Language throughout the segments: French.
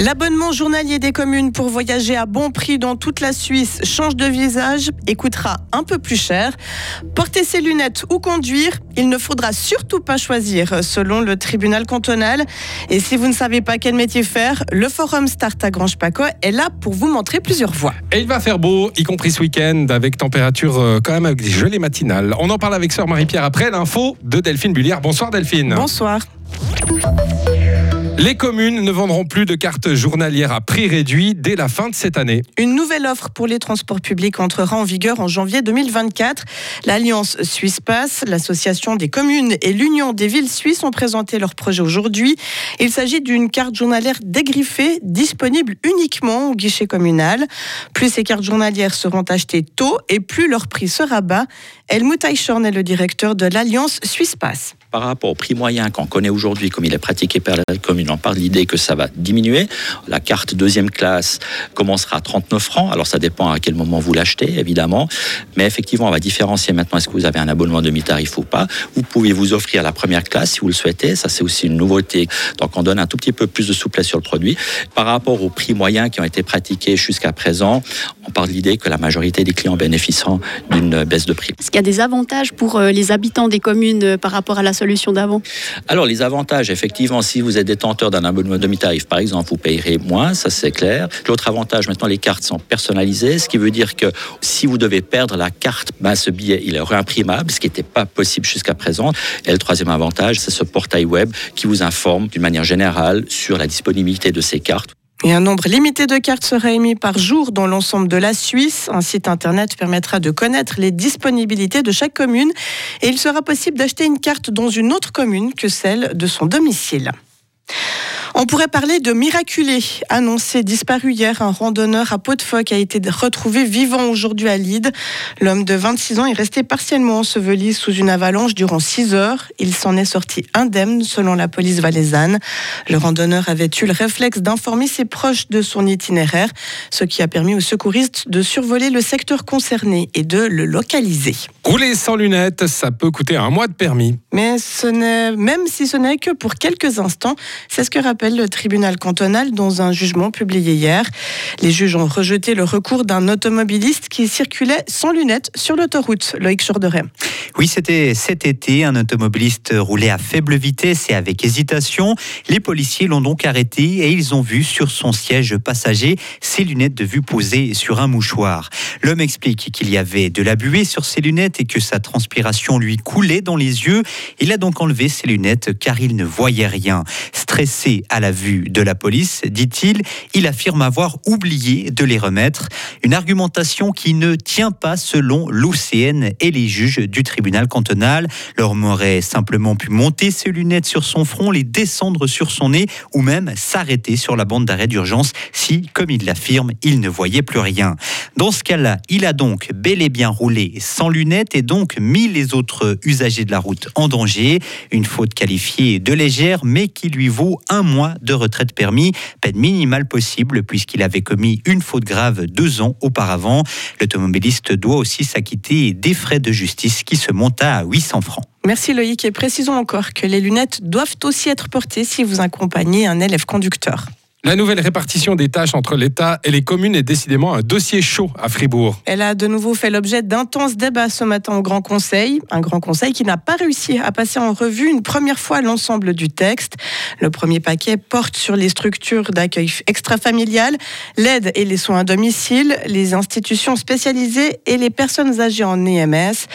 L'abonnement journalier des communes pour voyager à bon prix dans toute la Suisse change de visage et coûtera un peu plus cher. Porter ses lunettes ou conduire, il ne faudra surtout pas choisir selon le tribunal cantonal. Et si vous ne savez pas quel métier faire, le forum Start à Grange Paco est là pour vous montrer plusieurs voies. Et il va faire beau, y compris ce week-end, avec température euh, quand même avec des gelées matinales. On en parle avec sœur Marie-Pierre après l'info de Delphine Bullière. Bonsoir Delphine. Bonsoir. Les communes ne vendront plus de cartes journalières à prix réduit dès la fin de cette année. Une nouvelle offre pour les transports publics entrera en vigueur en janvier 2024. L'Alliance Suisse Pass, l'Association des communes et l'Union des villes suisses ont présenté leur projet aujourd'hui. Il s'agit d'une carte journalière dégriffée disponible uniquement au guichet communal. Plus ces cartes journalières seront achetées tôt et plus leur prix sera bas. Helmut Eichhorn est le directeur de l'Alliance Suisse Pass par rapport au prix moyen qu'on connaît aujourd'hui, comme il est pratiqué par la commune, on parle de l'idée que ça va diminuer. La carte deuxième classe commencera à 39 francs. Alors ça dépend à quel moment vous l'achetez, évidemment. Mais effectivement, on va différencier maintenant est-ce que vous avez un abonnement demi-tarif ou pas. Vous pouvez vous offrir la première classe si vous le souhaitez. Ça, c'est aussi une nouveauté. Donc on donne un tout petit peu plus de souplesse sur le produit. Par rapport aux prix moyens qui ont été pratiqués jusqu'à présent, on parle de l'idée que la majorité des clients bénéficieront d'une baisse de prix. Est-ce qu'il y a des avantages pour euh, les habitants des communes euh, par rapport à la Alors, les avantages, effectivement, si vous êtes détenteur d'un abonnement demi-tarif, par exemple, vous payerez moins, ça c'est clair. L'autre avantage, maintenant, les cartes sont personnalisées, ce qui veut dire que si vous devez perdre la carte, ben, ce billet, il est réimprimable, ce qui n'était pas possible jusqu'à présent. Et le troisième avantage, c'est ce portail web qui vous informe d'une manière générale sur la disponibilité de ces cartes. Et un nombre limité de cartes sera émis par jour dans l'ensemble de la Suisse. Un site internet permettra de connaître les disponibilités de chaque commune et il sera possible d'acheter une carte dans une autre commune que celle de son domicile. On pourrait parler de miraculé. Annoncé disparu hier, un randonneur à Pot-de-Phoque a été retrouvé vivant aujourd'hui à Lide. L'homme de 26 ans est resté partiellement enseveli sous une avalanche durant 6 heures. Il s'en est sorti indemne selon la police valaisanne. Le randonneur avait eu le réflexe d'informer ses proches de son itinéraire, ce qui a permis aux secouristes de survoler le secteur concerné et de le localiser. Rouler sans lunettes, ça peut coûter un mois de permis. Mais ce n'est, même si ce n'est que pour quelques instants, c'est ce que rappelle le tribunal cantonal dans un jugement publié hier. Les juges ont rejeté le recours d'un automobiliste qui circulait sans lunettes sur l'autoroute. Loïc Jourderet. Oui, c'était cet été. Un automobiliste roulait à faible vitesse et avec hésitation. Les policiers l'ont donc arrêté et ils ont vu sur son siège passager ses lunettes de vue posées sur un mouchoir. L'homme explique qu'il y avait de la buée sur ses lunettes et que sa transpiration lui coulait dans les yeux. Il a donc enlevé ses lunettes car il ne voyait rien. Stressé la vue de la police, dit-il, il affirme avoir oublié de les remettre. Une argumentation qui ne tient pas selon l'OCN et les juges du tribunal cantonal. L'homme aurait simplement pu monter ses lunettes sur son front, les descendre sur son nez ou même s'arrêter sur la bande d'arrêt d'urgence si, comme il l'affirme, il ne voyait plus rien. Dans ce cas-là, il a donc bel et bien roulé sans lunettes et donc mis les autres usagers de la route en danger. Une faute qualifiée de légère mais qui lui vaut un mois de retraite permis, peine minimale possible puisqu'il avait commis une faute grave deux ans auparavant. L'automobiliste doit aussi s'acquitter des frais de justice qui se montent à 800 francs. Merci Loïc et précisons encore que les lunettes doivent aussi être portées si vous accompagnez un élève conducteur. La nouvelle répartition des tâches entre l'État et les communes est décidément un dossier chaud à Fribourg. Elle a de nouveau fait l'objet d'intenses débats ce matin au Grand Conseil. Un Grand Conseil qui n'a pas réussi à passer en revue une première fois l'ensemble du texte. Le premier paquet porte sur les structures d'accueil extrafamilial, l'aide et les soins à domicile, les institutions spécialisées et les personnes âgées en EMS.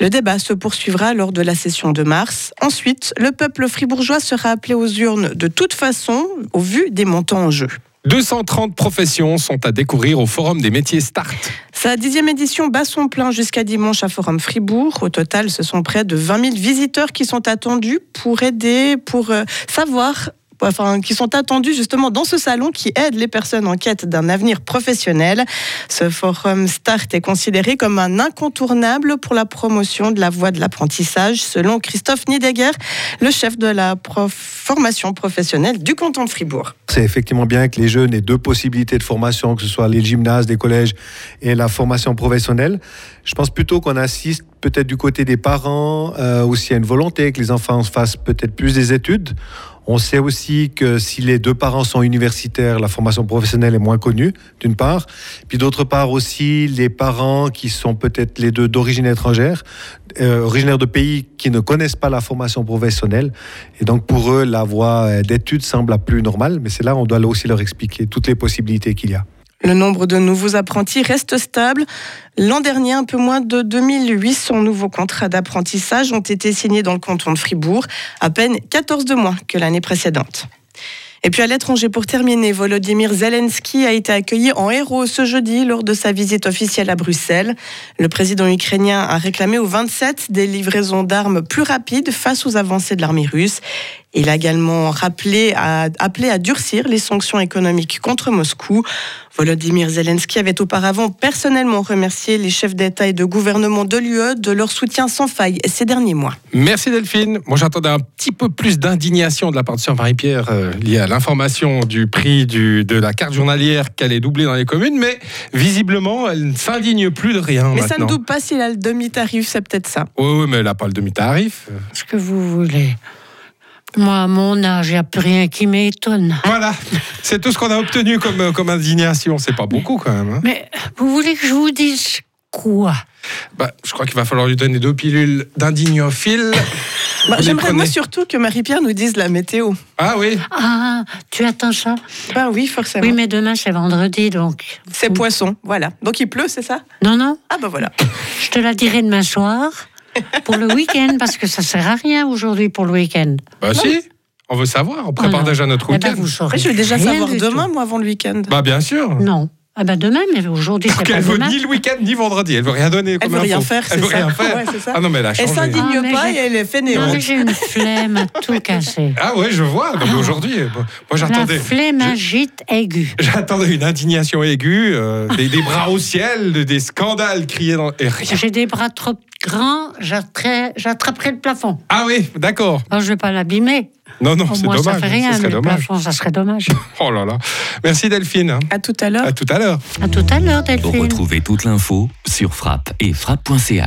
Le débat se poursuivra lors de la session de mars. Ensuite, le peuple fribourgeois sera appelé aux urnes de toute façon, au vu des montants en jeu. 230 professions sont à découvrir au Forum des métiers Start. Sa dixième édition bat son plein jusqu'à dimanche à Forum Fribourg. Au total, ce sont près de 20 000 visiteurs qui sont attendus pour aider, pour euh, savoir qui sont attendus justement dans ce salon qui aide les personnes en quête d'un avenir professionnel. Ce forum Start est considéré comme un incontournable pour la promotion de la voie de l'apprentissage, selon Christophe Niedegger, le chef de la formation professionnelle du canton de Fribourg. C'est effectivement bien que les jeunes aient deux possibilités de formation, que ce soit les gymnases, les collèges et la formation professionnelle. Je pense plutôt qu'on assiste peut-être du côté des parents euh, aussi à une volonté que les enfants fassent peut-être plus des études On sait aussi que si les deux parents sont universitaires, la formation professionnelle est moins connue, d'une part. Puis d'autre part aussi, les parents qui sont peut-être les deux d'origine étrangère, euh, originaires de pays qui ne connaissent pas la formation professionnelle. Et donc pour eux, la voie d'études semble la plus normale, mais c'est là on doit aussi leur expliquer toutes les possibilités qu'il y a. Le nombre de nouveaux apprentis reste stable. L'an dernier, un peu moins de 2800 nouveaux contrats d'apprentissage ont été signés dans le canton de Fribourg, à peine 14 de moins que l'année précédente. Et puis à l'étranger, pour terminer, Volodymyr Zelensky a été accueilli en héros ce jeudi lors de sa visite officielle à Bruxelles. Le président ukrainien a réclamé au 27 des livraisons d'armes plus rapides face aux avancées de l'armée russe. Il a également rappelé à, appelé à durcir les sanctions économiques contre Moscou. Volodymyr Zelensky avait auparavant personnellement remercié les chefs d'État et de gouvernement de l'UE de leur soutien sans faille ces derniers mois. Merci Delphine. Moi j'attendais un petit peu plus d'indignation de la part de Sœur Marie-Pierre euh, liée à l'information du prix du, de la carte journalière qu'elle est doublée dans les communes, mais visiblement elle ne s'indigne plus de rien Mais ça ne double pas s'il a le demi-tarif, c'est peut-être ça. Oui, oui, mais elle n'a pas le demi-tarif. ce que vous voulez. Moi, à mon âge, il n'y a plus rien qui m'étonne. Voilà, c'est tout ce qu'on a obtenu comme, euh, comme indignation. C'est pas beaucoup quand même. hein. Mais vous voulez que je vous dise quoi? Bah, je crois qu'il va falloir lui donner deux pilules d'indignophile. Bah, J'aimerais moi surtout que Marie-Pierre nous dise la météo. Ah oui Ah, tu attends ça? Ben oui, forcément. Oui, mais demain, c'est vendredi, donc. C'est poisson, voilà. Donc il pleut, c'est ça? Non, non, Ah ben voilà. je te la dirai demain soir pour le week-end, parce que ça sert à rien aujourd'hui pour le week-end. Bah si, on veut savoir. On prépare Ah non. déjà notre Eh ben, week-end. saurez Je vais déjà savoir demain, tout. moi, avant le week-end. Bah bien sûr. Non. Ah ben demain, mais aujourd'hui, c'est Donc pas elle veut demain. ni le week-end ni vendredi. Elle veut rien donner Elle comme veut rien info. faire, c'est Elle veut ça rien faire. Ouais, c'est ça. Ah non mais elle a Elle changé. s'indigne Ah, pas et elle est fainéante. Non, mais j'ai une flemme à tout casser. Ah ouais, je vois. Non, mais aujourd'hui, moi La j'attendais. flémingite aiguë. J'attendais une indignation aiguë, euh, des, des bras au ciel, de- des scandales criés dans et rien. J'ai des bras trop grands, j'attraperai j'attraperai le plafond. Ah oui, d'accord. Oh, je ne vais pas l'abîmer. Non non, c'est dommage. ça fait rien, ce serait mais le dommage. plafond, ça serait dommage. Oh là là. Merci Delphine. hein. À tout à l'heure. À tout à l'heure. À tout à l'heure, Delphine. Retrouvez toute l'info sur frappe et frappe.ch.